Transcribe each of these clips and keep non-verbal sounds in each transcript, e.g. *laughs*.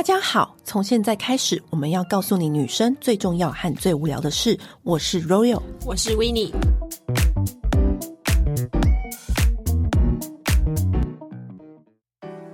大家好，从现在开始，我们要告诉你女生最重要和最无聊的事。我是 Royal，我是 Winnie。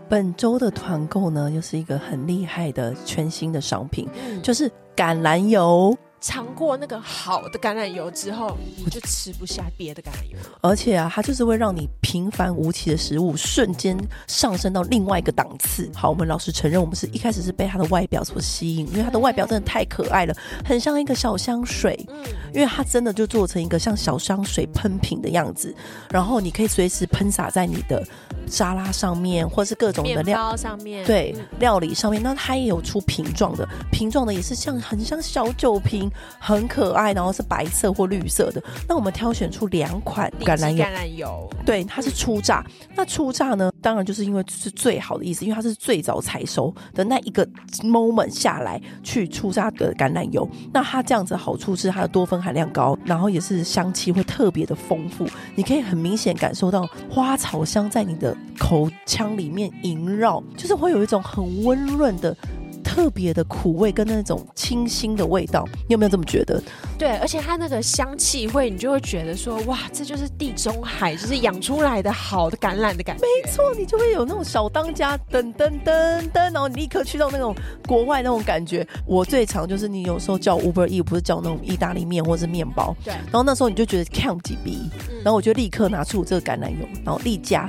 本周的团购呢，又是一个很厉害的全新的商品，嗯、就是橄榄油。尝过那个好的橄榄油之后，你就吃不下别的橄榄油。而且啊，它就是会让你平凡无奇的食物瞬间上升到另外一个档次。好，我们老实承认，我们是一开始是被它的外表所吸引，因为它的外表真的太可爱了，很像一个小香水。嗯，因为它真的就做成一个像小香水喷瓶的样子，然后你可以随时喷洒在你的沙拉上面，或是各种的料上面，对，料理上面。那它也有出瓶状的，瓶状的也是像很像小酒瓶。很可爱，然后是白色或绿色的。那我们挑选出两款橄榄油，橄榄油，对，它是初榨。那初榨呢，当然就是因为是最好的意思，因为它是最早采收的那一个 moment 下来去初榨的橄榄油。那它这样子好处是它的多酚含量高，然后也是香气会特别的丰富。你可以很明显感受到花草香在你的口腔里面萦绕，就是会有一种很温润的。特别的苦味跟那种清新的味道，你有没有这么觉得？对，而且它那个香气会，你就会觉得说，哇，这就是地中海，就是养出来的好的橄榄的感觉。没错，你就会有那种小当家噔噔噔噔，然后你立刻去到那种国外那种感觉。我最常就是你有时候叫 Uber E，不是叫那种意大利面或者是面包，对。然后那时候你就觉得 count 几笔，然后我就立刻拿出这个橄榄油，然后立加。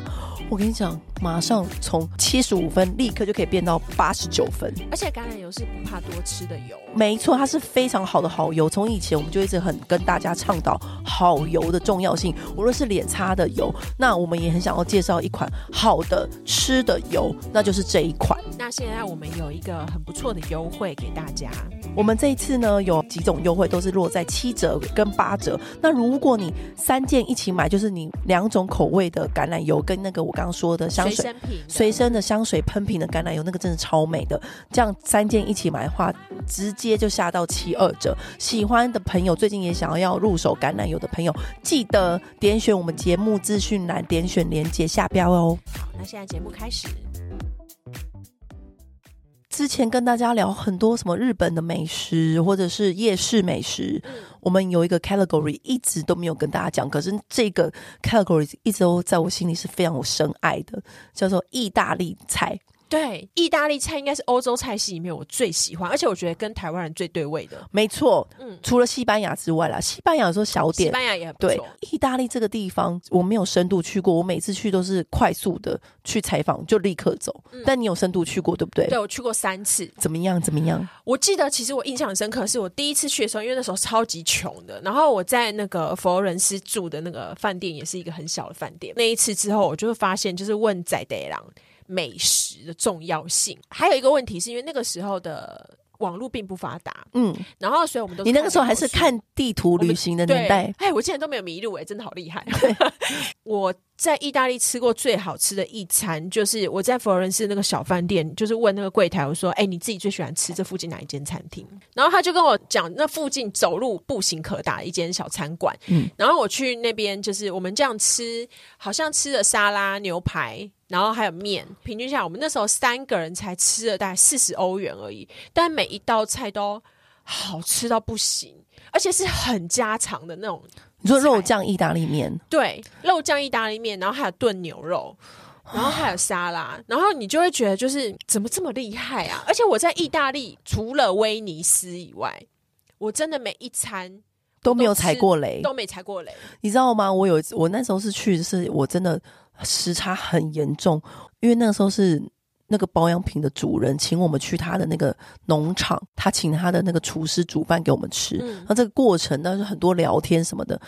我跟你讲，马上从七十五分立刻就可以变到八十九分，而且橄榄油是不怕多吃的油。没错，它是非常好的好油。从以前我们就一直很跟大家倡导好油的重要性，无论是脸擦的油，那我们也很想要介绍一款好的吃的油，那就是这一款。那现在我们有一个很不错的优惠给大家。我们这一次呢，有几种优惠都是落在七折跟八折。那如果你三件一起买，就是你两种口味的橄榄油跟那个我刚刚说的香水随身瓶随身的香水喷瓶的橄榄油，那个真的超美的。这样三件一起买的话，直接就下到七二折。喜欢的朋友，最近也想要要入手橄榄油的朋友，记得点选我们节目资讯栏，点选连接下标哦。好，那现在节目开始。之前跟大家聊很多什么日本的美食，或者是夜市美食，嗯、我们有一个 category 一直都没有跟大家讲，可是这个 category 一直都在我心里是非常有深爱的，叫做意大利菜。对，意大利菜应该是欧洲菜系里面我最喜欢，而且我觉得跟台湾人最对味的。没错，嗯，除了西班牙之外啦，西班牙有时候小点，西班牙也很不意大利这个地方我没有深度去过，我每次去都是快速的去采访就立刻走。嗯、但你有深度去过，对不对？对，我去过三次。怎么样？怎么样？我记得其实我印象很深刻，是我第一次去的时候，因为那时候超级穷的，然后我在那个佛罗伦斯住的那个饭店也是一个很小的饭店。那一次之后，我就会发现，就是问在地人。美食的重要性，还有一个问题是因为那个时候的网络并不发达，嗯，然后所以我们都，你那个时候还是看地图旅行的年代，哎，我竟然都没有迷路，哎，真的好厉害。*laughs* 我在意大利吃过最好吃的一餐，就是我在佛罗伦斯那个小饭店，就是问那个柜台，我说：“哎，你自己最喜欢吃这附近哪一间餐厅？”然后他就跟我讲，那附近走路步行可达一间小餐馆，嗯，然后我去那边，就是我们这样吃，好像吃了沙拉、牛排。然后还有面，平均下来，我们那时候三个人才吃了大概四十欧元而已，但每一道菜都好吃到不行，而且是很家常的那种。你说肉酱意大利面？对，肉酱意大利面，然后还有炖牛肉，然后还有沙拉，然后你就会觉得就是怎么这么厉害啊！而且我在意大利除了威尼斯以外，我真的每一餐都，没有踩过雷，都没踩过雷。你知道吗？我有我那时候是去，是我真的。时差很严重，因为那个时候是那个保养品的主人请我们去他的那个农场，他请他的那个厨师煮饭给我们吃。嗯、那这个过程呢，是很多聊天什么的，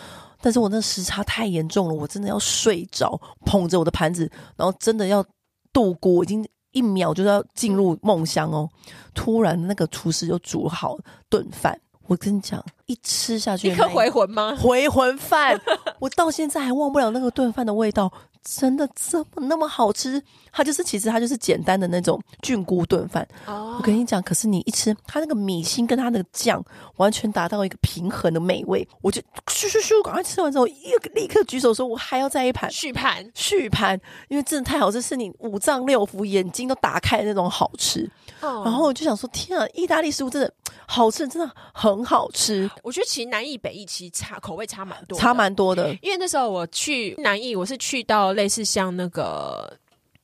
但是我那时差太严重了，我真的要睡着，捧着我的盘子，然后真的要度过，已经一秒就要进入梦乡哦。突然那个厨师就煮好顿饭。我跟你讲，一吃下去，立刻回魂吗？回魂饭，我到现在还忘不了那个炖饭的味道，真的这么那么好吃？它就是其实它就是简单的那种菌菇炖饭。哦，我跟你讲，可是你一吃，它那个米心跟它那个酱完全达到一个平衡的美味。我就咻咻咻，赶快吃完之后，一个立刻举手说：“我还要再一盘续盘，续盘，因为真的太好吃，是你五脏六腑、眼睛都打开的那种好吃。”哦，然后我就想说：“天啊，意大利食物真的好吃，真的很好吃。”我觉得其实南意北意其实差口味差蛮多，差蛮多的。因为那时候我去南意，我是去到类似像那个。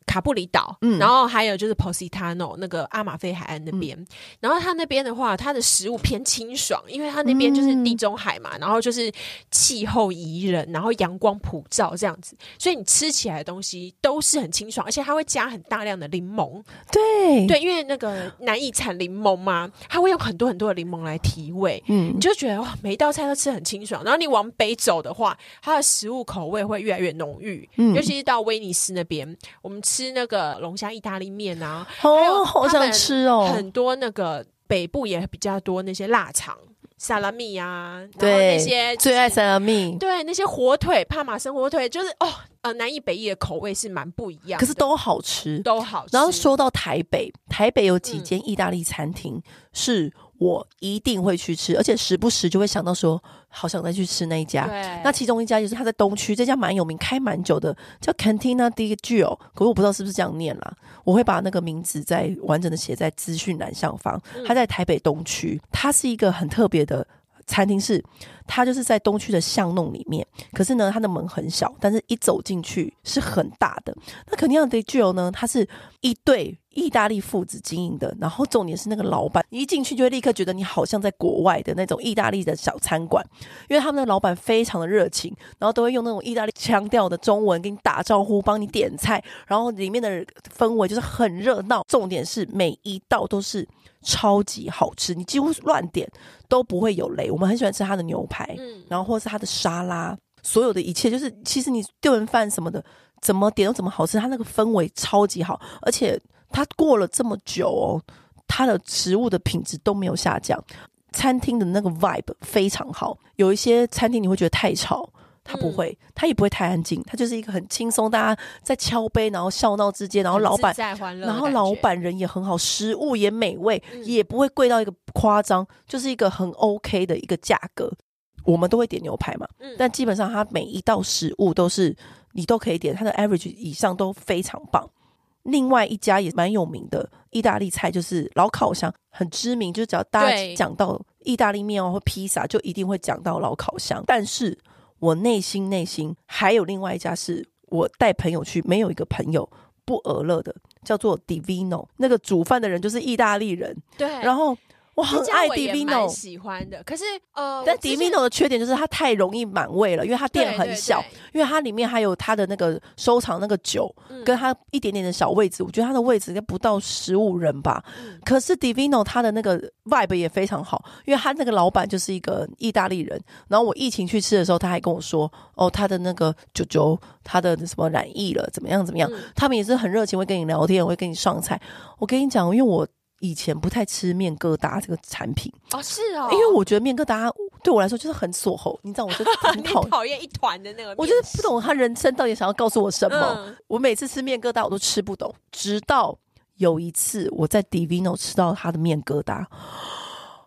卡布里岛，嗯，然后还有就是 Positano 那个阿马菲海岸那边，嗯、然后它那边的话，它的食物偏清爽，因为它那边就是地中海嘛，嗯、然后就是气候宜人，然后阳光普照这样子，所以你吃起来的东西都是很清爽，而且它会加很大量的柠檬，对。对，因为那个难以产柠檬嘛，它会用很多很多的柠檬来提味，嗯，你就觉得哇，每一道菜都吃很清爽。然后你往北走的话，它的食物口味会越来越浓郁，嗯，尤其是到威尼斯那边，我们吃。吃那个龙虾意大利面啊，哦，好想吃哦！很多那个北部也比较多那些腊肠、萨拉米啊，对，那些最爱萨拉米，对，那些火腿、帕玛森火腿，就是哦，呃，南义北义的口味是蛮不一样，可是都好吃，都好吃。然后说到台北，台北有几间意大利餐厅是。我一定会去吃，而且时不时就会想到说，好想再去吃那一家。对那其中一家就是他在东区，这家蛮有名，开蛮久的，叫 Cantina di Gio，可是我不知道是不是这样念啦。我会把那个名字再完整的写在资讯栏上方。它在台北东区，它是一个很特别的。餐厅是，它就是在东区的巷弄里面，可是呢，它的门很小，但是一走进去是很大的。那肯定要 Gio 呢，它是一对意大利父子经营的，然后重点是那个老板，你一进去就会立刻觉得你好像在国外的那种意大利的小餐馆，因为他们的老板非常的热情，然后都会用那种意大利腔调的中文跟你打招呼，帮你点菜，然后里面的氛围就是很热闹，重点是每一道都是。超级好吃，你几乎乱点都不会有雷。我们很喜欢吃他的牛排，嗯，然后或是他的沙拉，所有的一切就是，其实你炖完饭什么的，怎么点都怎么好吃。它那个氛围超级好，而且它过了这么久哦，它的食物的品质都没有下降，餐厅的那个 vibe 非常好。有一些餐厅你会觉得太吵。他不会，嗯、他也不会太安静，他就是一个很轻松，大家在敲杯，然后笑闹之间，然后老板，然后老板人也很好，食物也美味，嗯、也不会贵到一个夸张，就是一个很 OK 的一个价格。我们都会点牛排嘛，嗯、但基本上他每一道食物都是你都可以点，他的 average 以上都非常棒。另外一家也蛮有名的意大利菜，就是老烤箱，很知名，就只要大家讲到意大利面哦或披萨，就一定会讲到老烤箱，但是。我内心内心还有另外一家是我带朋友去，没有一个朋友不俄乐的，叫做 Divino。那个煮饭的人就是意大利人，对，然后。我很爱 Divino，喜欢的。可是呃，但 Divino 的缺点就是它太容易满位了，因为它店很小，对对对，因为它里面还有它的那个收藏那个酒，嗯、跟它一点点的小位置。我觉得它的位置应该不到十五人吧。嗯、可是 Divino 它的那个 vibe 也非常好，因为他那个老板就是一个意大利人。然后我疫情去吃的时候，他还跟我说：“哦，他的那个九九，他的什么染疫了，怎么样怎么样？”嗯、他们也是很热情，会跟你聊天，会跟你上菜。我跟你讲，因为我。以前不太吃面疙瘩这个产品。哦，是哦，因为我觉得面疙瘩对我来说就是很锁喉，你知道，我就 *laughs* 很讨讨厌一团的那个，我就是不懂他人生到底想要告诉我什么。嗯、我每次吃面疙瘩我都吃不懂，直到有一次我在 Divino 吃到他的面疙瘩，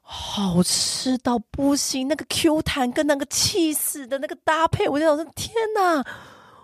好吃到不行，那个 Q 弹跟那个气势的那个搭配，我就想说天哪，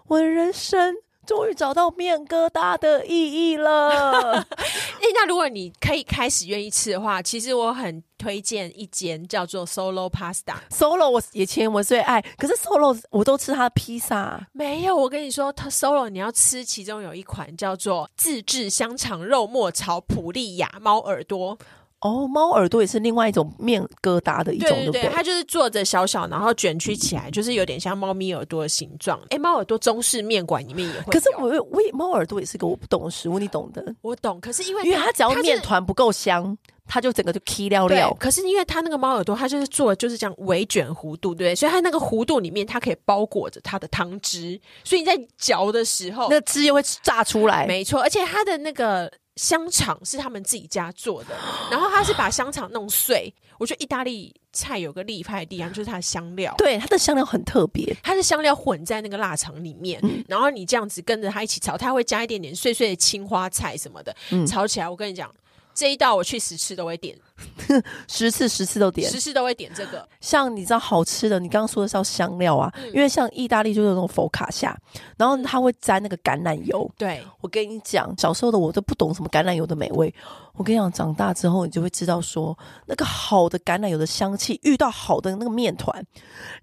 我的人生。终于找到面疙瘩的意义了。*laughs* 那如果你可以开始愿意吃的话，其实我很推荐一间叫做 Solo Pasta。Solo 我以前我最爱，可是 Solo 我都吃它的披萨。没有，我跟你说，它 Solo 你要吃，其中有一款叫做自制香肠肉末炒普利亚猫耳朵。哦，猫耳朵也是另外一种面疙瘩的一种，对对对，它就是做着小小，然后卷曲起来，就是有点像猫咪耳朵的形状。哎，猫耳朵中式面馆里面也会。可是我我猫耳朵也是个我不懂的食物，你懂的。我懂，可是因为因为它只要面团不够香，它就整个就 K 料料。可是因为它那个猫耳朵，它就是做的就是这样微卷弧度，对，所以它那个弧度里面，它可以包裹着它的汤汁，所以你在嚼的时候，那个汁又会炸出来。没错，而且它的那个。香肠是他们自己家做的，*gasps* 然后它是把香肠弄碎。我觉得意大利菜有个厉害的地方，就是它的香料，对，它的香料很特别，它的香料混在那个腊肠里面，嗯、然后你这样子跟着它一起炒，它会加一点点碎碎的青花菜什么的，嗯、炒起来。我跟你讲。这一道我去十次都会点，*laughs* 十次十次都点，十次都会点这个。像你知道好吃的，你刚刚说的是要香料啊，嗯、因为像意大利就是那种佛卡夏，然后它会沾那个橄榄油。对，我跟你讲，小时候的我都不懂什么橄榄油的美味。我跟你讲，长大之后你就会知道说，那个好的橄榄油的香气遇到好的那个面团，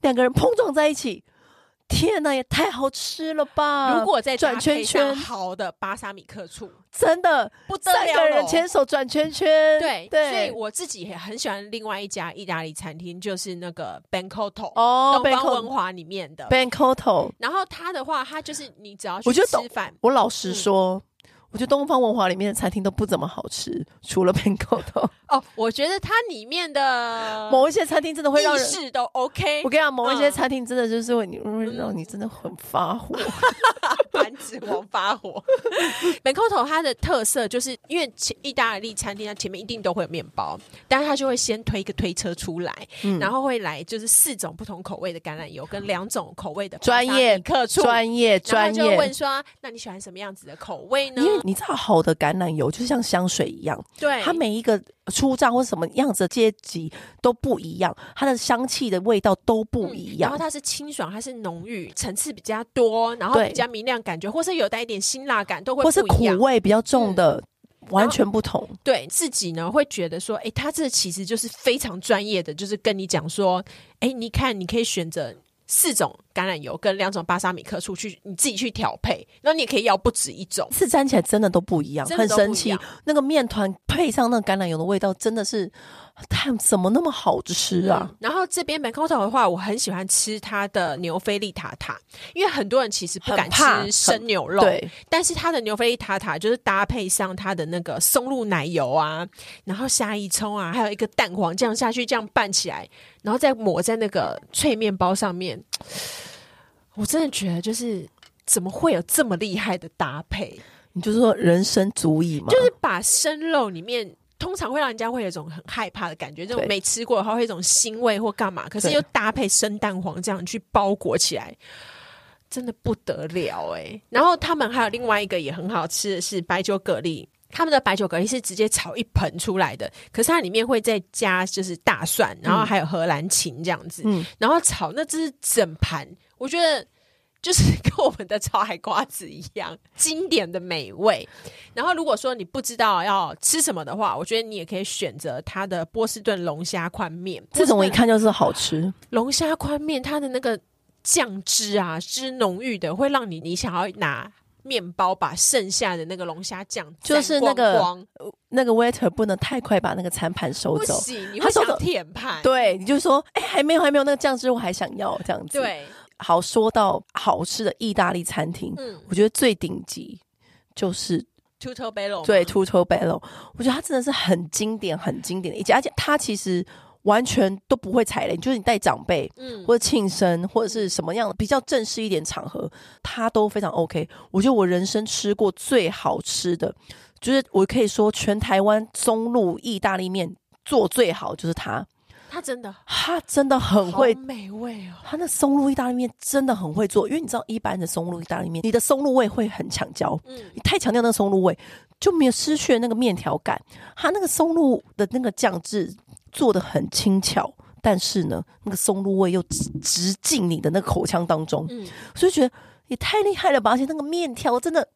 两个人碰撞在一起。天哪，也太好吃了吧！如果再转圈圈，好的巴沙米克醋，真的不得了，三个人牵手转圈圈。对对，所以我自己也很喜欢另外一家意大利餐厅，就是那个 Bancotto 哦，东方文华里面的 Bancotto。然后他的话，他就是你只要去吃饭，我老实说。嗯我觉得东方文华里面的餐厅都不怎么好吃，除了 Bencotto *laughs* 哦，我觉得它里面的 *laughs* 某一些餐厅真的会让人是都 OK。我跟你讲，某一些餐厅真的就是会你会让你真的很发火，*laughs* 繁殖王发火。*laughs* Bencotto 它的特色就是因为意大利餐厅它前面一定都会有面包，但是它就会先推一个推车出来，嗯、然后会来就是四种不同口味的橄榄油跟两种口味的专业客处专业专业，就问说那你喜欢什么样子的口味呢？因为你知道好的橄榄油就是像香水一样，对，它每一个出账或什么样子的阶级都不一样，它的香气的味道都不一样。嗯、然后它是清爽，它是浓郁，层次比较多，然后比较明亮，感觉或是有带一点辛辣感，都会。或是苦味比较重的，嗯、完全不同。对自己呢，会觉得说，哎，他这其实就是非常专业的，就是跟你讲说，哎，你看，你可以选择。四种橄榄油跟两种巴沙米克醋去你自己去调配，然后你也可以要不止一种，是沾起来真的都不一样，很神奇。那个面团配上那个橄榄油的味道，真的是。它怎么那么好吃啊？嗯、然后这边 Bencotto 的话，我很喜欢吃它的牛菲力塔塔，因为很多人其实不敢吃生牛肉，对。但是它的牛菲力塔塔就是搭配上它的那个松露奶油啊，然后虾一葱啊，还有一个蛋黄酱下去，这样拌起来，然后再抹在那个脆面包上面。我真的觉得，就是怎么会有这么厉害的搭配？你就是说人生足矣嘛？就是把生肉里面。通常会让人家会有一种很害怕的感觉，这种没吃过的话会有一种腥味或干嘛，可是又搭配生蛋黄这样去包裹起来，真的不得了哎、欸！然后他们还有另外一个也很好吃的是白酒蛤蜊，他们的白酒蛤蜊是直接炒一盆出来的，可是它里面会再加就是大蒜，然后还有荷兰芹这样子，嗯，然后炒那只是整盘，我觉得。就是 *laughs* 跟我们的炒海瓜子一样经典的美味。然后，如果说你不知道要吃什么的话，我觉得你也可以选择它的波士顿龙虾宽面。这种我一看就是好吃。龙虾宽面，它的那个酱汁啊，汁浓郁的，会让你你想要拿面包把剩下的那个龙虾酱就是那个那个 waiter 不能太快把那个餐盘收走，不行，你会想舔盘。对，你就说，哎，还没有，还没有那个酱汁，我还想要这样子。对。好，说到好吃的意大利餐厅，嗯，我觉得最顶级就是 Tutto Bello，对，Tutto Bello，我觉得它真的是很经典、很经典的一家，而且它其实完全都不会踩雷，就是你带长辈，嗯，或者庆生或者是什么样的比较正式一点场合，它都非常 OK。我觉得我人生吃过最好吃的，就是我可以说全台湾中路意大利面做最好就是它。他真的，他真的很会美味哦。他那松露意大利面真的很会做，因为你知道，一般的松露意大利面，你的松露味会很强焦，嗯，你太强调那个松露味，就没有失去了那个面条感。他那个松露的那个酱汁做的很轻巧，但是呢，那个松露味又直直进你的那个口腔当中，嗯，所以觉得也太厉害了吧！而且那个面条真的。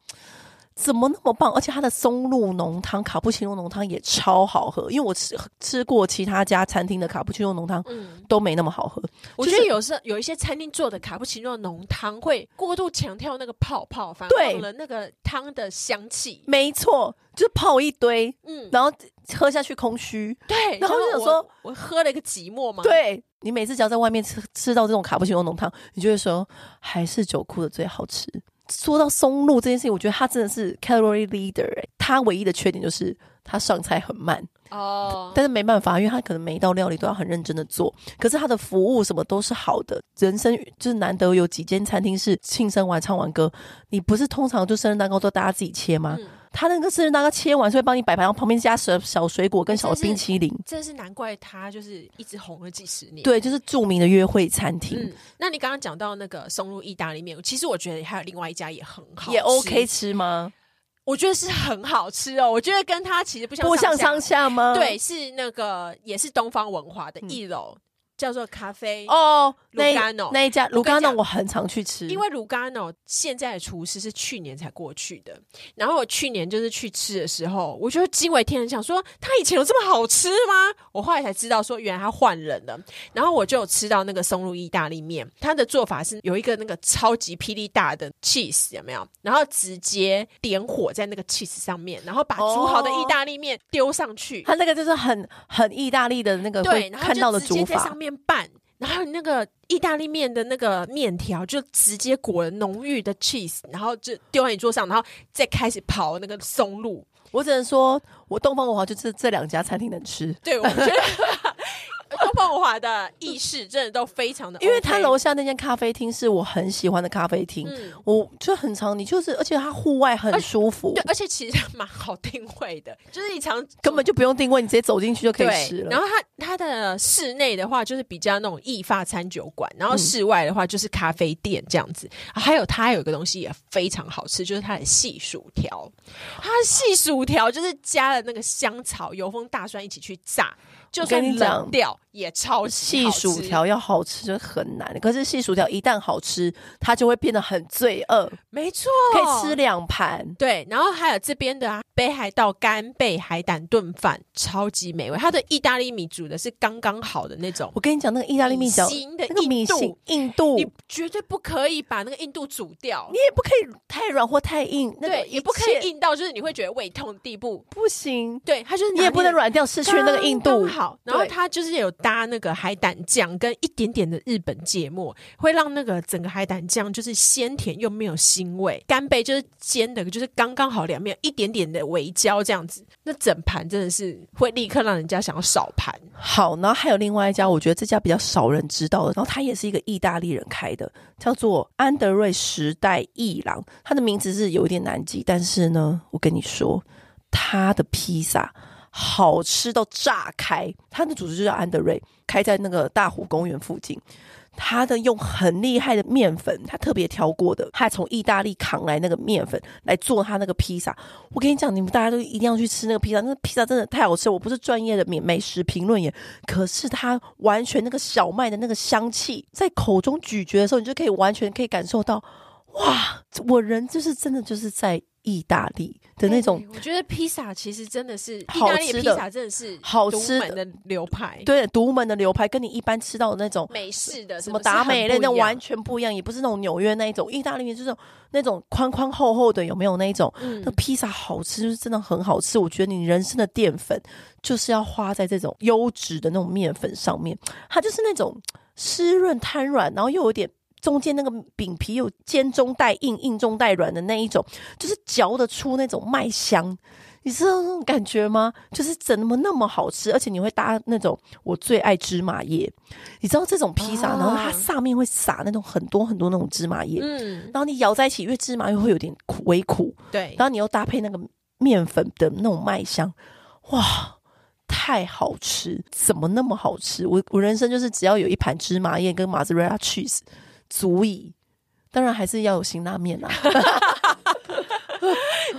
怎么那么棒？而且它的松露浓汤、卡布奇诺浓汤也超好喝。因为我吃吃过其他家餐厅的卡布奇诺浓汤，嗯，都没那么好喝。我觉得有时有一些餐厅做的卡布奇诺浓汤会过度强调那个泡泡，反而忘了那个汤的香气。没错，就是泡一堆，嗯，然后喝下去空虚。对，然后就想说我，我喝了一个寂寞嘛？对，你每次只要在外面吃吃到这种卡布奇诺浓汤，你就会说还是酒库的最好吃。说到松露这件事情，我觉得他真的是 calorie leader，欸。它唯一的缺点就是他上菜很慢哦，但是没办法，因为他可能每一道料理都要很认真的做，可是他的服务什么都是好的。人生就是难得有几间餐厅是庆生完唱完歌，你不是通常就生日蛋糕都大家自己切吗？他那个生日蛋糕切完，所以帮你摆盘，然后旁边加小小水果跟小冰淇淋。真是难怪他就是一直红了几十年。对，就是著名的约会餐厅。嗯，那你刚刚讲到那个松露意大利面，其实我觉得还有另外一家也很好，也 OK 吃吗？我觉得是很好吃哦。我觉得跟他其实不相不相上下吗？对，是那个也是东方文化的一楼。嗯叫做咖啡哦，卢甘诺那一家卢甘诺我很常去吃，因为卢甘诺现在的厨师是去年才过去的。然后我去年就是去吃的时候，我就惊为天人，想说他以前有这么好吃吗？我后来才知道说原来他换人了。然后我就有吃到那个松露意大利面，他的做法是有一个那个超级霹雳大的 cheese 有没有？然后直接点火在那个 cheese 上面，然后把煮好的意大利面丢上去。他那个就是很很意大利的那个对看到的煮法。面拌，然后那个意大利面的那个面条就直接裹了浓郁的 cheese，然后就丢在你桌上，然后再开始刨那个松露。我只能说，我东方文华就是这两家餐厅能吃。对，我觉得。东方文华的意式真的都非常的、OK，因为他楼下那间咖啡厅是我很喜欢的咖啡厅，嗯、我就很常，你就是，而且它户外很舒服，对，而且其实蛮好定位的，*laughs* 就是你常根本就不用定位，你直接走进去就可以吃了。然后它它的室内的话就是比较那种意法餐酒馆，然后室外的话就是咖啡店这样子。嗯、还有它有一个东西也非常好吃，就是它的细薯条，它的细薯条就是加了那个香草、油封大蒜一起去炸。就跟你讲，掉也超细薯条要好吃就很难。可是细薯条一旦好吃，它就会变得很罪恶。没错，可以吃两盘。对，然后还有这边的、啊、北海道干贝海胆炖饭，超级美味。它的意大利米煮的是刚刚好的那种。我跟你讲，那个意大利米叫那个米心硬度，你绝对不可以把那个硬度煮掉，你也不可以太软或太硬。那个、对，也不可以硬到就是你会觉得胃痛的地步。不行，对，它就是你也不能软掉，失去那个硬度。刚刚好，然后它就是有搭那个海胆酱跟一点点的日本芥末，会让那个整个海胆酱就是鲜甜又没有腥味。干贝就是煎的，就是刚刚好两面，一点点的微焦这样子，那整盘真的是会立刻让人家想要少盘。好，然后还有另外一家，我觉得这家比较少人知道的，然后它也是一个意大利人开的，叫做安德瑞时代艺郎。他的名字是有一点难记，但是呢，我跟你说，他的披萨。好吃到炸开！他的主厨就叫安德瑞，开在那个大湖公园附近。他的用很厉害的面粉，他特别挑过的，他从意大利扛来那个面粉来做他那个披萨。我跟你讲，你们大家都一定要去吃那个披萨，那个披萨真的太好吃。我不是专业的美美食评论员，可是他完全那个小麦的那个香气在口中咀嚼的时候，你就可以完全可以感受到，哇！我人就是真的就是在。意大利的那种，我觉得披萨其实真的是意大利的披萨，真的是好吃的流派。对，独门的流派跟你一般吃到的那种美式的什么达美类那完全不一样，也不是那种纽约那一种。意大利面就是那种宽宽厚厚的，有没有那种？嗯，那披萨好吃，就是真的很好吃。我觉得你人生的淀粉就是要花在这种优质的那种面粉上面，它就是那种湿润瘫软，然后又有点。中间那个饼皮有尖中带硬，硬中带软的那一种，就是嚼得出那种麦香，你知道那种感觉吗？就是怎么那么好吃，而且你会搭那种我最爱芝麻叶，你知道这种披萨，然后它上面会撒那种很多很多那种芝麻叶，嗯，然后你咬在一起，因为芝麻又会有点苦，微苦，对，然后你又搭配那个面粉的那种麦香，哇！太好吃，怎么那么好吃？我我人生就是只要有一盘芝麻叶跟马兹瑞拉 cheese。足以，当然还是要有辛拉面啊！*laughs*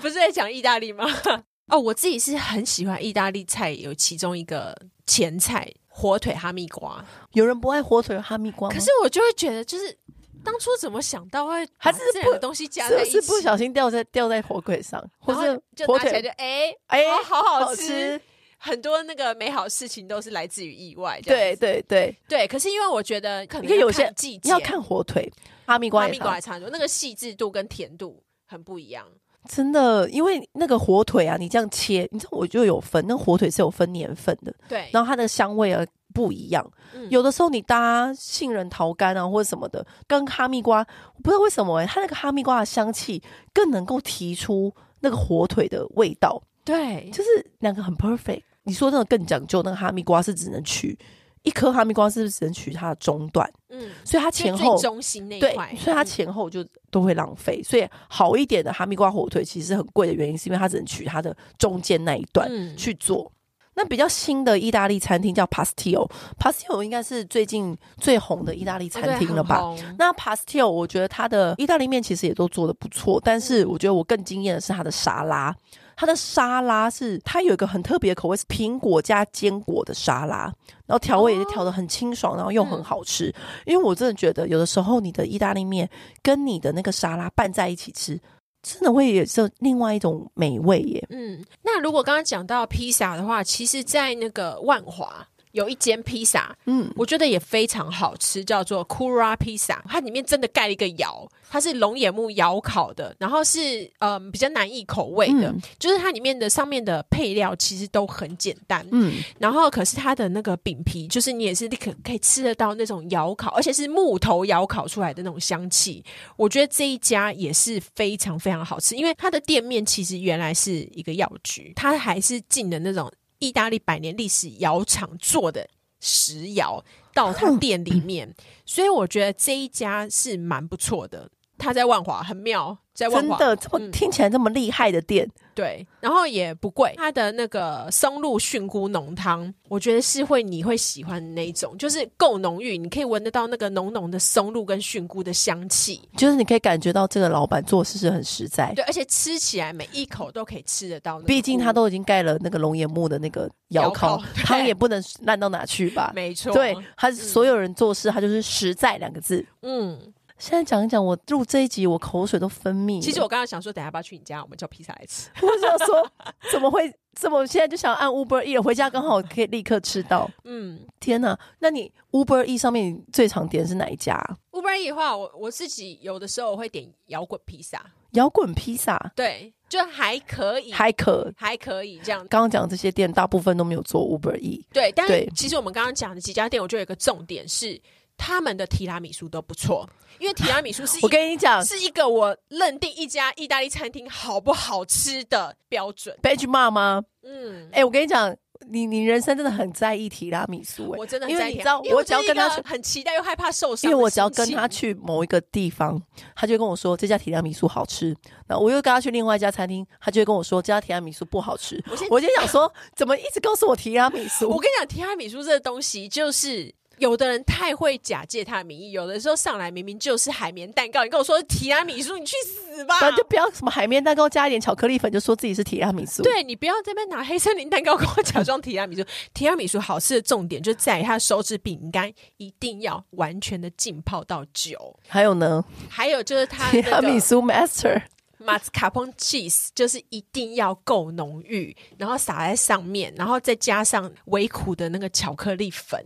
不是在讲意大利吗？*laughs* 哦，我自己是很喜欢意大利菜，有其中一个前菜火腿哈密瓜。有人不爱火腿哈密瓜吗？可是我就会觉得，就是当初怎么想到会还是这两个东西加在一起，不小心掉在掉在火腿上，或者就拿起来就哎哎、欸欸，好。好吃很多那个美好事情都是来自于意外，对对对对。可是因为我觉得可能有些季节要看火腿，哈密瓜哈密瓜也差很多，那个细致度跟甜度很不一样。真的，因为那个火腿啊，你这样切，你知道我就有分，那个火腿是有分年份的，对。然后它的香味啊不一样，嗯、有的时候你搭杏仁桃干啊或者什么的，跟哈密瓜，我不知道为什么哎、欸，它那个哈密瓜的香气更能够提出那个火腿的味道。对，就是两个很 perfect。你说那个更讲究，那个哈密瓜是只能取一颗哈密瓜，是不是只能取它的中段？嗯，所以它前后中心那块，所以它前后就都会浪费。所以好一点的哈密瓜火腿其实很贵的原因，是因为它只能取它的中间那一段去做。那比较新的意大利餐厅叫 Pastillo，Pastillo 应该是最近最红的意大利餐厅了吧？哦、那 Pastillo 我觉得它的意大利面其实也都做的不错，但是我觉得我更惊艳的是它的沙拉。它的沙拉是它有一个很特别的口味，是苹果加坚果的沙拉，然后调味也是调的很清爽，然后又很好吃。哦、因为我真的觉得有的时候你的意大利面跟你的那个沙拉拌在一起吃。真的会也是另外一种美味耶。嗯，那如果刚刚讲到披萨的话，其实，在那个万华。有一间披萨，嗯，我觉得也非常好吃，叫做 Kura 披萨。它里面真的盖了一个窑，它是龙眼木窑烤的，然后是嗯、呃、比较难易口味的，嗯、就是它里面的上面的配料其实都很简单，嗯，然后可是它的那个饼皮，就是你也是立刻可以吃得到那种窑烤，而且是木头窑烤出来的那种香气。我觉得这一家也是非常非常好吃，因为它的店面其实原来是一个药局，它还是进的那种。意大利百年历史窑厂做的石窑到他店里面，所以我觉得这一家是蛮不错的。他在万华很妙。在万华真的这么听起来这么厉害的店，嗯，对，然后也不贵。它的那个松露菌菇浓汤，我觉得是会你会喜欢的那一种，就是够浓郁，你可以闻得到那个浓浓的松露跟菌菇的香气，就是你可以感觉到这个老板做事是很实在，对，而且吃起来每一口都可以吃得到。毕竟他都已经盖了那个龙眼木的那个窑烤，汤也不能烂到哪去吧？没错，对，他所有人做事，他就是实在两个字，嗯。现在讲一讲，我录这一集，我口水都分泌。其实我刚刚想说，等下要不要去你家，我们叫披萨来吃。*laughs* 我想说，怎么会？怎么现在就想按 Uber E 了？回家刚好可以立刻吃到。嗯，天哪！那你 Uber E 上面最常点是哪一家？Uber E 的话，我我自己有的时候我会点摇滚披萨。摇滚披萨，对，就还可以，还可，还可以这样。刚刚讲这些店，大部分都没有做 Uber E。对，但是其实我们刚刚讲的几家店，我觉得有一个重点是。他们的提拉米苏都不错，因为提拉米苏是我跟你讲是一个我认定一家意大利餐厅好不好吃的标准。Benchmark 吗？嗯，哎、欸，我跟你讲，你你人生真的很在意提拉米苏、欸，我真的很因为你知道，我只要跟他很期待又害怕受伤，因为我只要跟他去某一个地方，他就会跟我说这家提拉米苏好吃，那我又跟他去另外一家餐厅，他就会跟我说这家提拉米苏不好吃。我先我就想说，怎么一直告诉我提拉米苏？我跟你讲，提拉米苏这个东西就是。有的人太会假借他的名义，有的时候上来明明就是海绵蛋糕，你跟我说提拉米苏，你去死吧！就不要什么海绵蛋糕加一点巧克力粉，就说自己是提拉米苏。对，你不要这边拿黑森林蛋糕跟我假装提拉米苏。*laughs* 提拉米苏好吃的重点就在于它的手指饼干一定要完全的浸泡到酒。还有呢？还有就是它 *laughs* 提拉米苏 master 马斯卡彭 cheese 就是一定要够浓郁，然后撒在上面，然后再加上微苦的那个巧克力粉。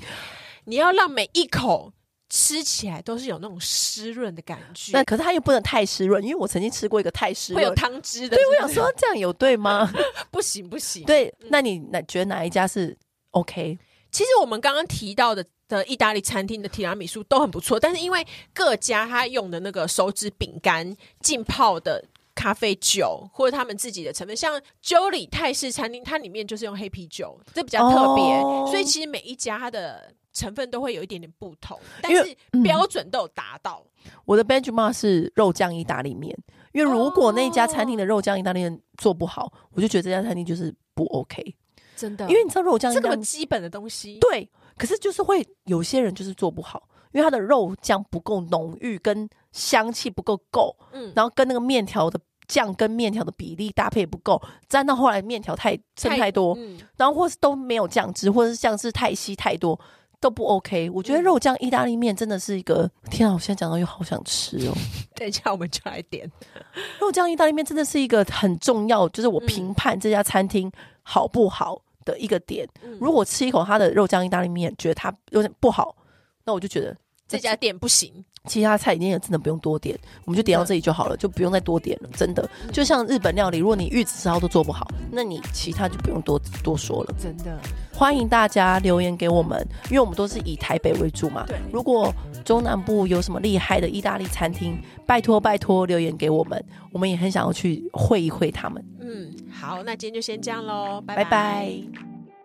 你要让每一口吃起来都是有那种湿润的感觉，那可是它又不能太湿润，因为我曾经吃过一个太湿润，会有汤汁的。对，我想说这样有对吗？*laughs* 不行不行。对，那你那觉得哪一家是 OK？其实我们刚刚提到的的意大利餐厅的提拉米苏都很不错，但是因为各家他用的那个手指饼干浸泡的。咖啡酒或者他们自己的成分，像 Jolly 泰式餐厅，它里面就是用黑啤酒，这比较特别。Oh. 所以其实每一家它的成分都会有一点点不同，但是标准都有达到。嗯、我的 benchmark 是肉酱意大利面，因为如果那家餐厅的肉酱意大利面做不好，我就觉得这家餐厅就是不 OK。真的，因为你知道肉酱这么基本的东西，对，可是就是会有些人就是做不好。因为它的肉酱不够浓郁，跟香气不够够，嗯，然后跟那个面条的酱跟面条的比例搭配不够，沾到后来面条太剩太多，嗯，然后或是都没有酱汁，或者是酱汁太稀太多都不 OK。我觉得肉酱意大利面真的是一个，嗯、天啊！我现在讲到又好想吃哦。*laughs* 等一下我们就来点肉酱意大利面，真的是一个很重要，就是我评判这家餐厅好不好的一个点。嗯、如果吃一口它的肉酱意大利面，觉得它有点不好。那我就觉得这家店不行，其他菜一定也真的不用多点，我们就点到这里就好了，就不用再多点了。真的，就像日本料理，如果你玉子烧都做不好，那你其他就不用多多说了。真的，欢迎大家留言给我们，因为我们都是以台北为主嘛。对，如果中南部有什么厉害的意大利餐厅，拜托拜托留言给我们，我们也很想要去会一会他们。嗯，好，那今天就先这样喽，拜拜。拜拜。